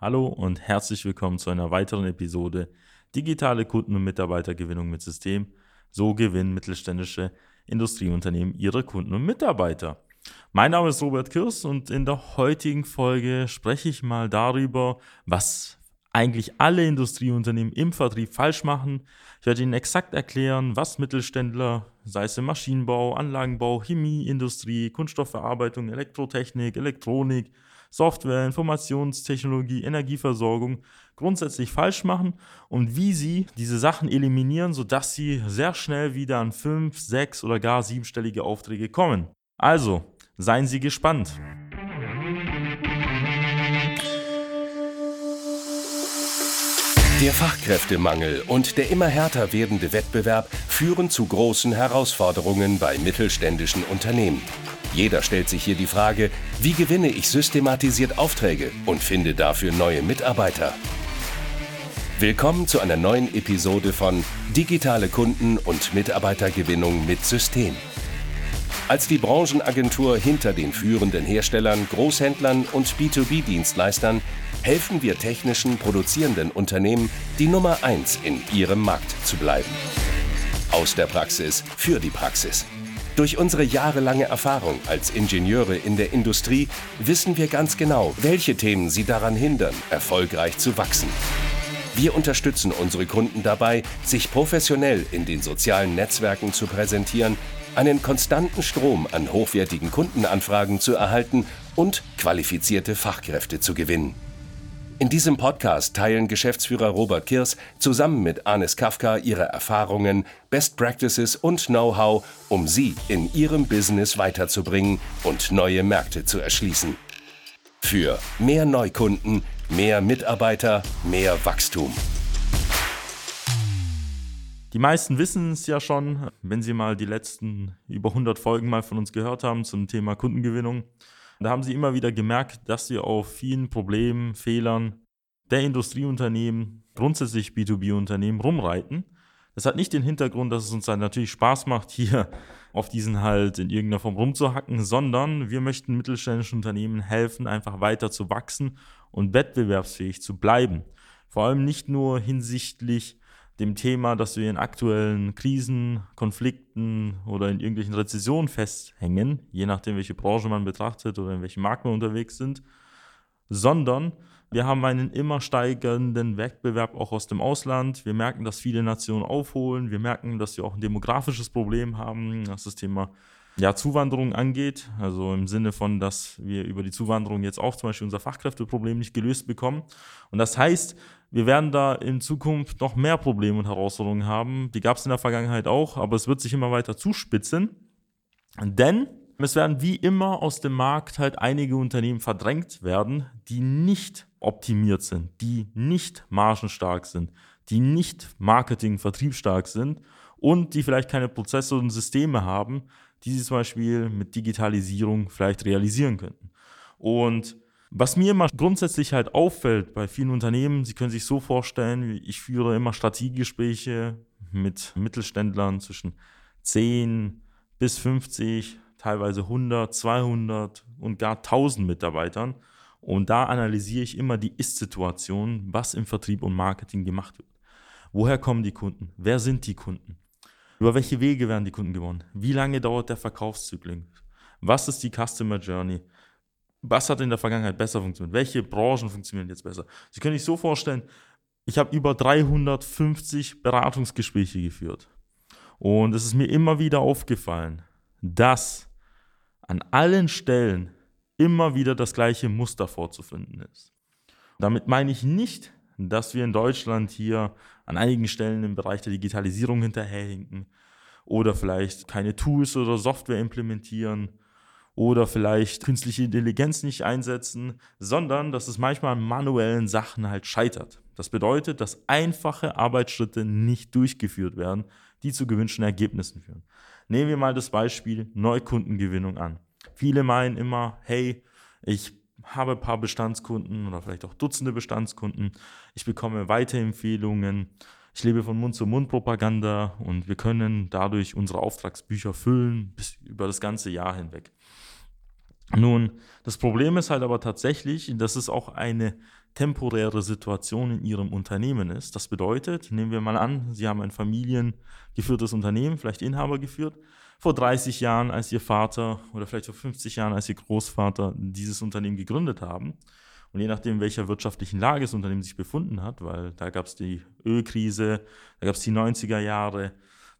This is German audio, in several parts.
Hallo und herzlich willkommen zu einer weiteren Episode Digitale Kunden- und Mitarbeitergewinnung mit System. So gewinnen mittelständische Industrieunternehmen ihre Kunden und Mitarbeiter. Mein Name ist Robert Kirs und in der heutigen Folge spreche ich mal darüber, was eigentlich alle Industrieunternehmen im Vertrieb falsch machen. Ich werde Ihnen exakt erklären, was Mittelständler, sei es im Maschinenbau, Anlagenbau, Chemieindustrie, Kunststoffverarbeitung, Elektrotechnik, Elektronik, Software, Informationstechnologie, Energieversorgung grundsätzlich falsch machen und wie sie diese Sachen eliminieren, sodass sie sehr schnell wieder an fünf, sechs oder gar siebenstellige Aufträge kommen. Also, seien Sie gespannt. Der Fachkräftemangel und der immer härter werdende Wettbewerb führen zu großen Herausforderungen bei mittelständischen Unternehmen. Jeder stellt sich hier die Frage, wie gewinne ich systematisiert Aufträge und finde dafür neue Mitarbeiter? Willkommen zu einer neuen Episode von Digitale Kunden- und Mitarbeitergewinnung mit System. Als die Branchenagentur hinter den führenden Herstellern, Großhändlern und B2B-Dienstleistern helfen wir technischen produzierenden Unternehmen, die Nummer 1 in ihrem Markt zu bleiben. Aus der Praxis für die Praxis. Durch unsere jahrelange Erfahrung als Ingenieure in der Industrie wissen wir ganz genau, welche Themen sie daran hindern, erfolgreich zu wachsen. Wir unterstützen unsere Kunden dabei, sich professionell in den sozialen Netzwerken zu präsentieren, einen konstanten Strom an hochwertigen Kundenanfragen zu erhalten und qualifizierte Fachkräfte zu gewinnen. In diesem Podcast teilen Geschäftsführer Robert Kirs zusammen mit Anis Kafka ihre Erfahrungen, Best Practices und Know-how, um sie in ihrem Business weiterzubringen und neue Märkte zu erschließen. Für mehr Neukunden, mehr Mitarbeiter, mehr Wachstum. Die meisten wissen es ja schon, wenn sie mal die letzten über 100 Folgen mal von uns gehört haben zum Thema Kundengewinnung. Da haben sie immer wieder gemerkt, dass wir auf vielen Problemen, Fehlern der Industrieunternehmen, grundsätzlich B2B-Unternehmen rumreiten. Das hat nicht den Hintergrund, dass es uns dann natürlich Spaß macht, hier auf diesen halt in irgendeiner Form rumzuhacken, sondern wir möchten mittelständischen Unternehmen helfen, einfach weiter zu wachsen und wettbewerbsfähig zu bleiben. Vor allem nicht nur hinsichtlich dem Thema, dass wir in aktuellen Krisen, Konflikten oder in irgendwelchen Rezessionen festhängen, je nachdem, welche Branche man betrachtet oder in welchem Markt wir unterwegs sind, sondern wir haben einen immer steigenden Wettbewerb auch aus dem Ausland. Wir merken, dass viele Nationen aufholen. Wir merken, dass wir auch ein demografisches Problem haben, was das Thema ja, Zuwanderung angeht. Also im Sinne von, dass wir über die Zuwanderung jetzt auch zum Beispiel unser Fachkräfteproblem nicht gelöst bekommen. Und das heißt, wir werden da in Zukunft noch mehr Probleme und Herausforderungen haben. Die gab es in der Vergangenheit auch, aber es wird sich immer weiter zuspitzen. Denn es werden wie immer aus dem Markt halt einige Unternehmen verdrängt werden, die nicht optimiert sind, die nicht margenstark sind, die nicht Marketing, vertriebsstark sind und die vielleicht keine Prozesse und Systeme haben, die sie zum Beispiel mit Digitalisierung vielleicht realisieren könnten. Und was mir immer grundsätzlich halt auffällt bei vielen Unternehmen, Sie können sich so vorstellen, ich führe immer Strategiegespräche mit Mittelständlern zwischen 10 bis 50, teilweise 100, 200 und gar 1000 Mitarbeitern. Und da analysiere ich immer die Ist-Situation, was im Vertrieb und Marketing gemacht wird. Woher kommen die Kunden? Wer sind die Kunden? Über welche Wege werden die Kunden gewonnen? Wie lange dauert der Verkaufszyklus? Was ist die Customer Journey? Was hat in der Vergangenheit besser funktioniert? Welche Branchen funktionieren jetzt besser? Sie können sich so vorstellen, ich habe über 350 Beratungsgespräche geführt. Und es ist mir immer wieder aufgefallen, dass an allen Stellen immer wieder das gleiche Muster vorzufinden ist. Damit meine ich nicht, dass wir in Deutschland hier an einigen Stellen im Bereich der Digitalisierung hinterherhinken oder vielleicht keine Tools oder Software implementieren oder vielleicht künstliche Intelligenz nicht einsetzen, sondern dass es manchmal an manuellen Sachen halt scheitert. Das bedeutet, dass einfache Arbeitsschritte nicht durchgeführt werden, die zu gewünschten Ergebnissen führen. Nehmen wir mal das Beispiel Neukundengewinnung an. Viele meinen immer, hey, ich habe ein paar Bestandskunden oder vielleicht auch Dutzende Bestandskunden. Ich bekomme Weiterempfehlungen. Ich lebe von Mund-zu-Mund-Propaganda und wir können dadurch unsere Auftragsbücher füllen bis über das ganze Jahr hinweg. Nun, das Problem ist halt aber tatsächlich, das ist auch eine temporäre Situation in Ihrem Unternehmen ist. Das bedeutet, nehmen wir mal an, Sie haben ein familiengeführtes Unternehmen, vielleicht Inhaber geführt, vor 30 Jahren, als Ihr Vater oder vielleicht vor 50 Jahren, als Ihr Großvater dieses Unternehmen gegründet haben. Und je nachdem, in welcher wirtschaftlichen Lage das Unternehmen sich befunden hat, weil da gab es die Ölkrise, da gab es die 90er Jahre,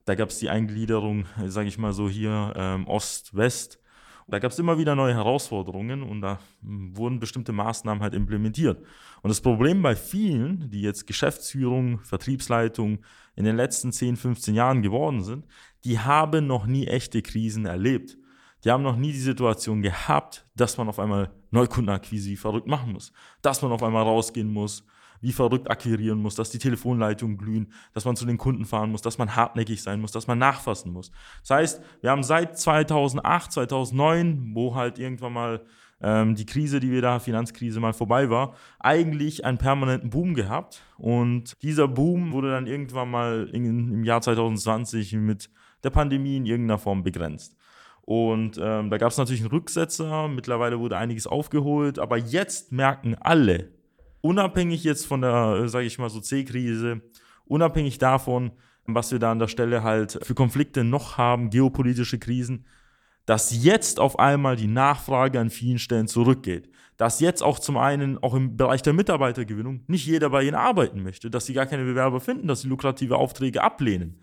da gab es die Eingliederung, sage ich mal so hier, ähm, Ost-West, da gab es immer wieder neue Herausforderungen und da hm, wurden bestimmte Maßnahmen halt implementiert. Und das Problem bei vielen, die jetzt Geschäftsführung, Vertriebsleitung in den letzten 10, 15 Jahren geworden sind, die haben noch nie echte Krisen erlebt. Die haben noch nie die Situation gehabt, dass man auf einmal Neukundenakquise verrückt machen muss, dass man auf einmal rausgehen muss, wie verrückt akquirieren muss, dass die Telefonleitungen glühen, dass man zu den Kunden fahren muss, dass man hartnäckig sein muss, dass man nachfassen muss. Das heißt, wir haben seit 2008, 2009, wo halt irgendwann mal ähm, die Krise, die wir da, Finanzkrise mal vorbei war, eigentlich einen permanenten Boom gehabt. Und dieser Boom wurde dann irgendwann mal in, im Jahr 2020 mit der Pandemie in irgendeiner Form begrenzt. Und ähm, da gab es natürlich einen Rücksetzer, mittlerweile wurde einiges aufgeholt, aber jetzt merken alle, unabhängig jetzt von der, äh, sage ich mal so, C-Krise, unabhängig davon, was wir da an der Stelle halt für Konflikte noch haben, geopolitische Krisen, dass jetzt auf einmal die Nachfrage an vielen Stellen zurückgeht. Dass jetzt auch zum einen, auch im Bereich der Mitarbeitergewinnung, nicht jeder bei ihnen arbeiten möchte, dass sie gar keine Bewerber finden, dass sie lukrative Aufträge ablehnen.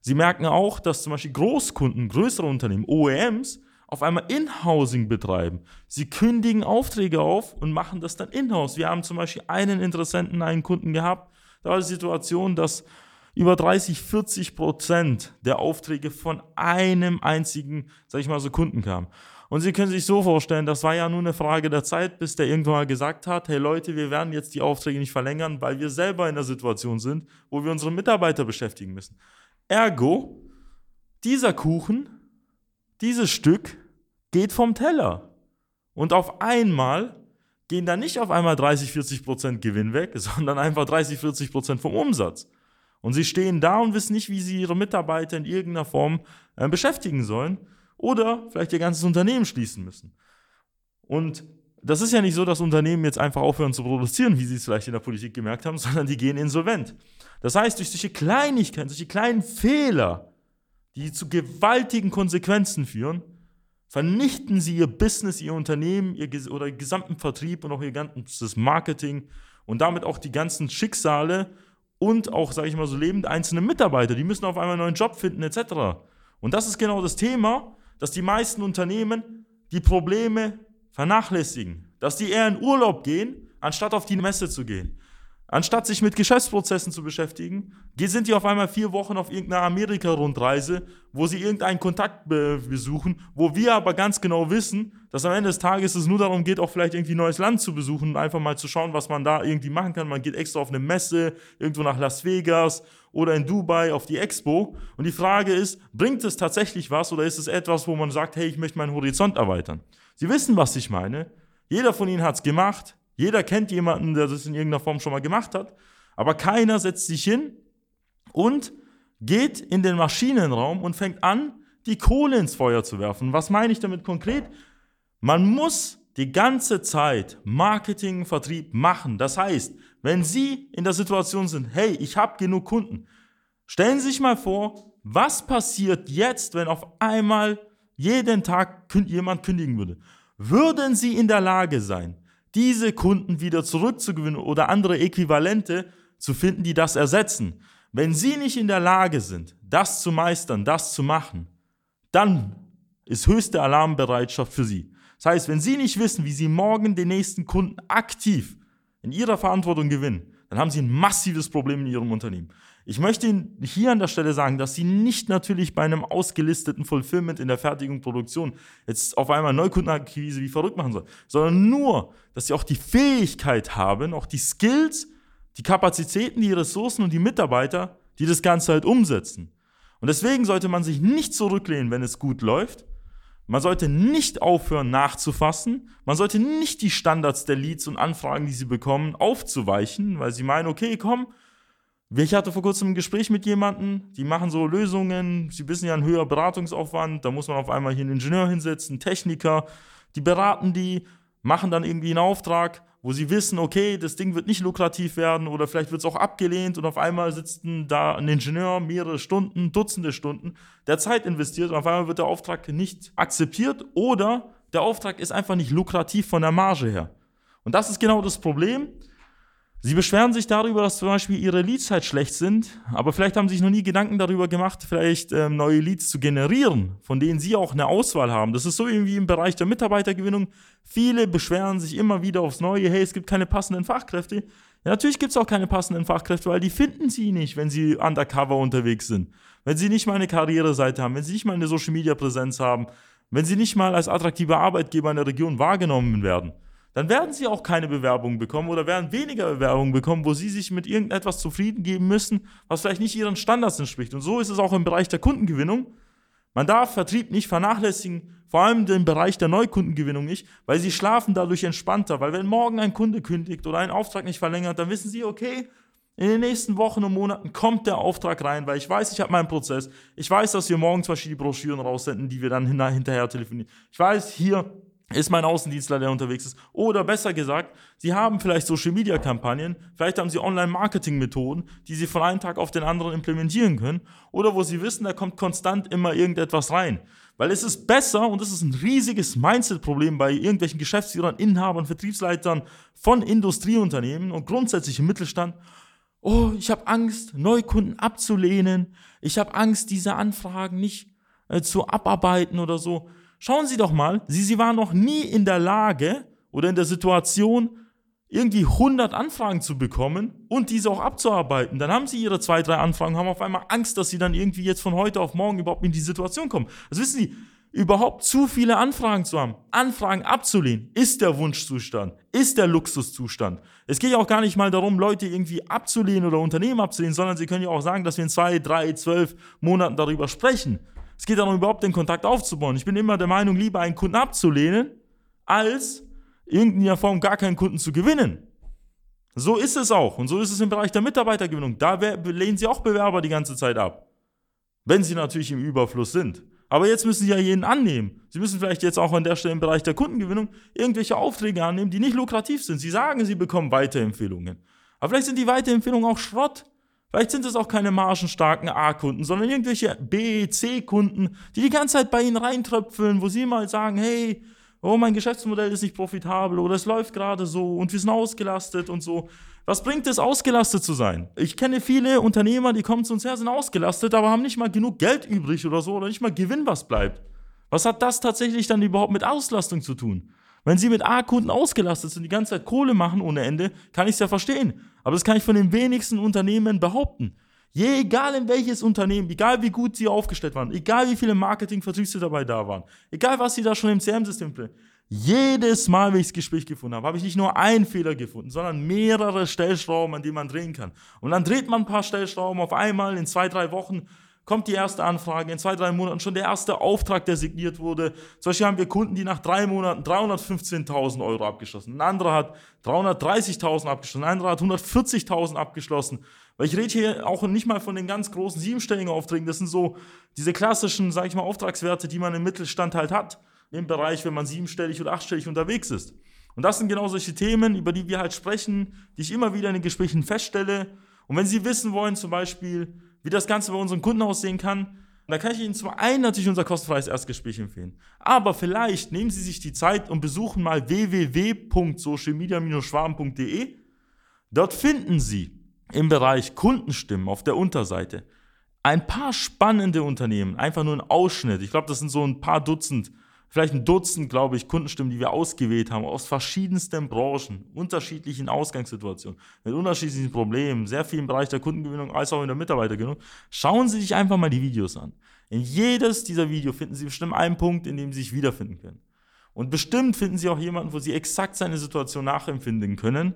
Sie merken auch, dass zum Beispiel Großkunden, größere Unternehmen, OEMs, auf einmal In-Housing betreiben. Sie kündigen Aufträge auf und machen das dann in-house. Wir haben zum Beispiel einen Interessenten, einen Kunden gehabt. Da war die Situation, dass über 30, 40 Prozent der Aufträge von einem einzigen, sag ich mal so, Kunden kamen. Und Sie können sich so vorstellen, das war ja nur eine Frage der Zeit, bis der irgendwann mal gesagt hat, hey Leute, wir werden jetzt die Aufträge nicht verlängern, weil wir selber in der Situation sind, wo wir unsere Mitarbeiter beschäftigen müssen. Ergo, dieser Kuchen dieses Stück geht vom Teller. Und auf einmal gehen da nicht auf einmal 30, 40 Prozent Gewinn weg, sondern einfach 30, 40 Prozent vom Umsatz. Und sie stehen da und wissen nicht, wie sie ihre Mitarbeiter in irgendeiner Form äh, beschäftigen sollen oder vielleicht ihr ganzes Unternehmen schließen müssen. Und das ist ja nicht so, dass Unternehmen jetzt einfach aufhören zu produzieren, wie sie es vielleicht in der Politik gemerkt haben, sondern die gehen insolvent. Das heißt, durch solche Kleinigkeiten, solche kleinen Fehler die zu gewaltigen Konsequenzen führen, vernichten sie ihr Business, ihr Unternehmen, ihr oder gesamten Vertrieb und auch ihr ganzes Marketing und damit auch die ganzen Schicksale und auch, sage ich mal so, lebende einzelne Mitarbeiter. Die müssen auf einmal einen neuen Job finden, etc. Und das ist genau das Thema, dass die meisten Unternehmen die Probleme vernachlässigen. Dass die eher in Urlaub gehen, anstatt auf die Messe zu gehen. Anstatt sich mit Geschäftsprozessen zu beschäftigen, sind die auf einmal vier Wochen auf irgendeiner Amerika-Rundreise, wo sie irgendeinen Kontakt be besuchen, wo wir aber ganz genau wissen, dass am Ende des Tages es nur darum geht, auch vielleicht irgendwie ein neues Land zu besuchen und einfach mal zu schauen, was man da irgendwie machen kann. Man geht extra auf eine Messe, irgendwo nach Las Vegas oder in Dubai auf die Expo. Und die Frage ist, bringt es tatsächlich was oder ist es etwas, wo man sagt, hey, ich möchte meinen Horizont erweitern? Sie wissen, was ich meine. Jeder von Ihnen hat es gemacht. Jeder kennt jemanden, der das in irgendeiner Form schon mal gemacht hat, aber keiner setzt sich hin und geht in den Maschinenraum und fängt an, die Kohle ins Feuer zu werfen. Was meine ich damit konkret? Man muss die ganze Zeit Marketing, Vertrieb machen. Das heißt, wenn Sie in der Situation sind, hey, ich habe genug Kunden, stellen Sie sich mal vor, was passiert jetzt, wenn auf einmal jeden Tag jemand kündigen würde? Würden Sie in der Lage sein, diese Kunden wieder zurückzugewinnen oder andere Äquivalente zu finden, die das ersetzen. Wenn Sie nicht in der Lage sind, das zu meistern, das zu machen, dann ist höchste Alarmbereitschaft für Sie. Das heißt, wenn Sie nicht wissen, wie Sie morgen den nächsten Kunden aktiv in Ihrer Verantwortung gewinnen, dann haben Sie ein massives Problem in Ihrem Unternehmen. Ich möchte Ihnen hier an der Stelle sagen, dass Sie nicht natürlich bei einem ausgelisteten Fulfillment in der Fertigung, Produktion jetzt auf einmal Neukundenakquise wie verrückt machen sollen, sondern nur, dass Sie auch die Fähigkeit haben, auch die Skills, die Kapazitäten, die Ressourcen und die Mitarbeiter, die das Ganze halt umsetzen. Und deswegen sollte man sich nicht zurücklehnen, wenn es gut läuft. Man sollte nicht aufhören nachzufassen. Man sollte nicht die Standards der Leads und Anfragen, die sie bekommen, aufzuweichen, weil sie meinen, okay, komm, ich hatte vor kurzem ein Gespräch mit jemandem, die machen so Lösungen, sie wissen ja, ein höherer Beratungsaufwand, da muss man auf einmal hier einen Ingenieur hinsetzen, Techniker, die beraten die, machen dann irgendwie einen Auftrag, wo sie wissen, okay, das Ding wird nicht lukrativ werden oder vielleicht wird es auch abgelehnt und auf einmal sitzt da ein Ingenieur mehrere Stunden, Dutzende Stunden, der Zeit investiert und auf einmal wird der Auftrag nicht akzeptiert oder der Auftrag ist einfach nicht lukrativ von der Marge her. Und das ist genau das Problem. Sie beschweren sich darüber, dass zum Beispiel ihre Leads halt schlecht sind, aber vielleicht haben sie sich noch nie Gedanken darüber gemacht, vielleicht ähm, neue Leads zu generieren, von denen sie auch eine Auswahl haben. Das ist so irgendwie im Bereich der Mitarbeitergewinnung. Viele beschweren sich immer wieder aufs Neue, hey, es gibt keine passenden Fachkräfte. Ja, natürlich gibt es auch keine passenden Fachkräfte, weil die finden sie nicht, wenn sie undercover unterwegs sind. Wenn sie nicht mal eine Karriereseite haben, wenn sie nicht mal eine Social-Media-Präsenz haben, wenn sie nicht mal als attraktiver Arbeitgeber in der Region wahrgenommen werden dann werden sie auch keine Bewerbungen bekommen oder werden weniger Bewerbungen bekommen, wo sie sich mit irgendetwas zufrieden geben müssen, was vielleicht nicht ihren Standards entspricht. Und so ist es auch im Bereich der Kundengewinnung. Man darf Vertrieb nicht vernachlässigen, vor allem den Bereich der Neukundengewinnung nicht, weil sie schlafen dadurch entspannter. Weil wenn morgen ein Kunde kündigt oder einen Auftrag nicht verlängert, dann wissen sie, okay, in den nächsten Wochen und Monaten kommt der Auftrag rein, weil ich weiß, ich habe meinen Prozess. Ich weiß, dass wir morgen zum Beispiel die Broschüren raussenden, die wir dann hinterher telefonieren. Ich weiß, hier ist mein Außendienstler, der unterwegs ist. Oder besser gesagt, Sie haben vielleicht Social-Media-Kampagnen, vielleicht haben Sie Online-Marketing-Methoden, die Sie von einem Tag auf den anderen implementieren können. Oder wo Sie wissen, da kommt konstant immer irgendetwas rein. Weil es ist besser, und das ist ein riesiges Mindset-Problem bei irgendwelchen Geschäftsführern, Inhabern, Vertriebsleitern von Industrieunternehmen und grundsätzlich im Mittelstand. Oh, ich habe Angst, Neukunden abzulehnen. Ich habe Angst, diese Anfragen nicht äh, zu abarbeiten oder so. Schauen Sie doch mal, Sie, Sie waren noch nie in der Lage oder in der Situation, irgendwie 100 Anfragen zu bekommen und diese auch abzuarbeiten. Dann haben Sie Ihre zwei, drei Anfragen, haben auf einmal Angst, dass Sie dann irgendwie jetzt von heute auf morgen überhaupt in die Situation kommen. Also wissen Sie, überhaupt zu viele Anfragen zu haben, Anfragen abzulehnen, ist der Wunschzustand, ist der Luxuszustand. Es geht ja auch gar nicht mal darum, Leute irgendwie abzulehnen oder Unternehmen abzulehnen, sondern Sie können ja auch sagen, dass wir in zwei, drei, zwölf Monaten darüber sprechen. Es geht darum, überhaupt den Kontakt aufzubauen. Ich bin immer der Meinung, lieber einen Kunden abzulehnen, als in irgendeiner Form gar keinen Kunden zu gewinnen. So ist es auch. Und so ist es im Bereich der Mitarbeitergewinnung. Da lehnen sie auch Bewerber die ganze Zeit ab. Wenn sie natürlich im Überfluss sind. Aber jetzt müssen sie ja jeden annehmen. Sie müssen vielleicht jetzt auch an der Stelle im Bereich der Kundengewinnung irgendwelche Aufträge annehmen, die nicht lukrativ sind. Sie sagen, sie bekommen Weiterempfehlungen. Aber vielleicht sind die Weiterempfehlungen auch Schrott. Vielleicht sind es auch keine margenstarken A-Kunden, sondern irgendwelche B, C-Kunden, die die ganze Zeit bei Ihnen reintröpfeln, wo Sie mal sagen, hey, oh, mein Geschäftsmodell ist nicht profitabel oder es läuft gerade so und wir sind ausgelastet und so. Was bringt es, ausgelastet zu sein? Ich kenne viele Unternehmer, die kommen zu uns her, sind ausgelastet, aber haben nicht mal genug Geld übrig oder so oder nicht mal Gewinn, was bleibt. Was hat das tatsächlich dann überhaupt mit Auslastung zu tun? Wenn Sie mit A-Kunden ausgelastet sind, die ganze Zeit Kohle machen ohne Ende, kann ich es ja verstehen. Aber das kann ich von den wenigsten Unternehmen behaupten. Je egal in welches Unternehmen, egal wie gut sie aufgestellt waren, egal wie viele Marketing-Vertriebsmitarbeiter da waren, egal was sie da schon im CRM-System finden, jedes Mal, wenn ich das Gespräch gefunden habe, habe ich nicht nur einen Fehler gefunden, sondern mehrere Stellschrauben, an denen man drehen kann. Und dann dreht man ein paar Stellschrauben auf einmal in zwei, drei Wochen kommt die erste Anfrage, in zwei, drei Monaten schon der erste Auftrag, der signiert wurde. Zum Beispiel haben wir Kunden, die nach drei Monaten 315.000 Euro abgeschlossen. Ein anderer hat 330.000 abgeschlossen, ein anderer hat 140.000 abgeschlossen. Weil ich rede hier auch nicht mal von den ganz großen siebenstelligen Aufträgen. Das sind so diese klassischen, sag ich mal, Auftragswerte, die man im Mittelstand halt hat. Im Bereich, wenn man siebenstellig oder achtstellig unterwegs ist. Und das sind genau solche Themen, über die wir halt sprechen, die ich immer wieder in den Gesprächen feststelle. Und wenn Sie wissen wollen, zum Beispiel, wie das Ganze bei unseren Kunden aussehen kann, da kann ich Ihnen zum einen natürlich unser kostenfreies Erstgespräch empfehlen. Aber vielleicht nehmen Sie sich die Zeit und besuchen mal www.socialmedia-schwarm.de. Dort finden Sie im Bereich Kundenstimmen auf der Unterseite ein paar spannende Unternehmen, einfach nur ein Ausschnitt. Ich glaube, das sind so ein paar Dutzend vielleicht ein Dutzend, glaube ich, Kundenstimmen, die wir ausgewählt haben, aus verschiedensten Branchen, unterschiedlichen Ausgangssituationen, mit unterschiedlichen Problemen, sehr viel im Bereich der Kundengewinnung als auch in der Mitarbeitergewinnung. Schauen Sie sich einfach mal die Videos an. In jedes dieser Videos finden Sie bestimmt einen Punkt, in dem Sie sich wiederfinden können. Und bestimmt finden Sie auch jemanden, wo Sie exakt seine Situation nachempfinden können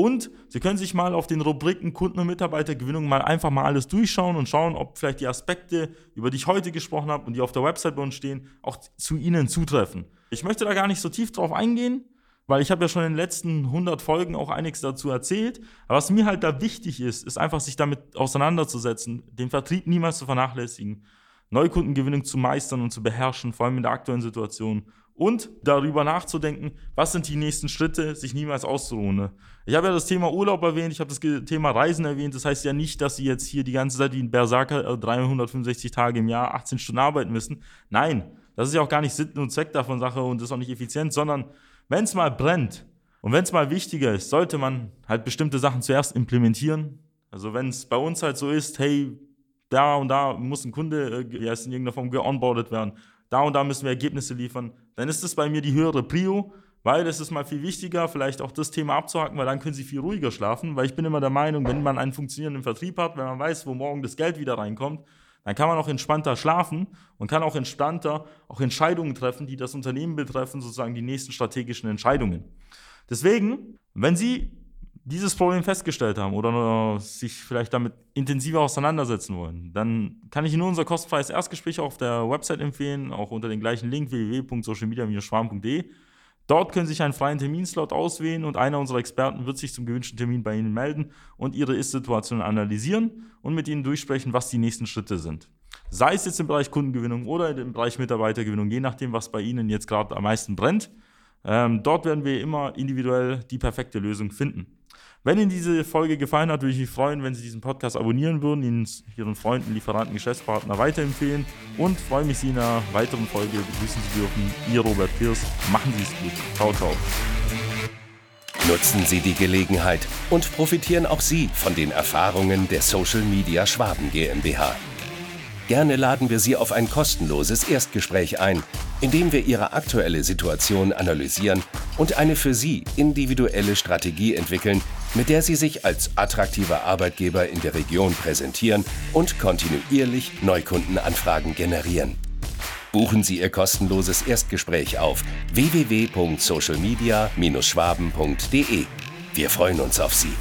und Sie können sich mal auf den Rubriken Kunden- und Mitarbeitergewinnung mal einfach mal alles durchschauen und schauen, ob vielleicht die Aspekte, über die ich heute gesprochen habe und die auf der Website bei uns stehen, auch zu Ihnen zutreffen. Ich möchte da gar nicht so tief drauf eingehen, weil ich habe ja schon in den letzten 100 Folgen auch einiges dazu erzählt. Aber was mir halt da wichtig ist, ist einfach sich damit auseinanderzusetzen, den Vertrieb niemals zu vernachlässigen, Neukundengewinnung zu meistern und zu beherrschen, vor allem in der aktuellen Situation und darüber nachzudenken, was sind die nächsten Schritte, sich niemals auszuruhen. Ne? Ich habe ja das Thema Urlaub erwähnt, ich habe das Thema Reisen erwähnt. Das heißt ja nicht, dass Sie jetzt hier die ganze Zeit wie ein Berserker 365 äh, Tage im Jahr 18 Stunden arbeiten müssen. Nein, das ist ja auch gar nicht Sinn und Zweck davon Sache und ist auch nicht effizient, sondern wenn es mal brennt und wenn es mal wichtiger ist, sollte man halt bestimmte Sachen zuerst implementieren. Also wenn es bei uns halt so ist, hey, da und da muss ein Kunde äh, ja, in irgendeiner Form geonboardet werden da und da müssen wir Ergebnisse liefern, dann ist das bei mir die höhere Prio, weil es ist mal viel wichtiger, vielleicht auch das Thema abzuhaken, weil dann können sie viel ruhiger schlafen, weil ich bin immer der Meinung, wenn man einen funktionierenden Vertrieb hat, wenn man weiß, wo morgen das Geld wieder reinkommt, dann kann man auch entspannter schlafen und kann auch entspannter auch Entscheidungen treffen, die das Unternehmen betreffen, sozusagen die nächsten strategischen Entscheidungen. Deswegen, wenn Sie dieses Problem festgestellt haben oder sich vielleicht damit intensiver auseinandersetzen wollen, dann kann ich Ihnen unser kostenfreies Erstgespräch auf der Website empfehlen, auch unter dem gleichen Link www.socialmedia-schwarm.de. Dort können Sie sich einen freien Terminslot auswählen und einer unserer Experten wird sich zum gewünschten Termin bei Ihnen melden und Ihre Ist-Situation analysieren und mit Ihnen durchsprechen, was die nächsten Schritte sind. Sei es jetzt im Bereich Kundengewinnung oder im Bereich Mitarbeitergewinnung, je nachdem, was bei Ihnen jetzt gerade am meisten brennt. Ähm, dort werden wir immer individuell die perfekte Lösung finden. Wenn Ihnen diese Folge gefallen hat, würde ich mich freuen, wenn Sie diesen Podcast abonnieren würden, ihn Ihren Freunden, Lieferanten, Geschäftspartner weiterempfehlen und freue mich, Sie in einer weiteren Folge begrüßen zu dürfen. Ihr Robert Pierce. Machen Sie es gut. Ciao, ciao. Nutzen Sie die Gelegenheit und profitieren auch Sie von den Erfahrungen der Social Media Schwaben GmbH. Gerne laden wir Sie auf ein kostenloses Erstgespräch ein, in dem wir Ihre aktuelle Situation analysieren und eine für Sie individuelle Strategie entwickeln, mit der Sie sich als attraktiver Arbeitgeber in der Region präsentieren und kontinuierlich Neukundenanfragen generieren. Buchen Sie Ihr kostenloses Erstgespräch auf www.socialmedia-schwaben.de. Wir freuen uns auf Sie.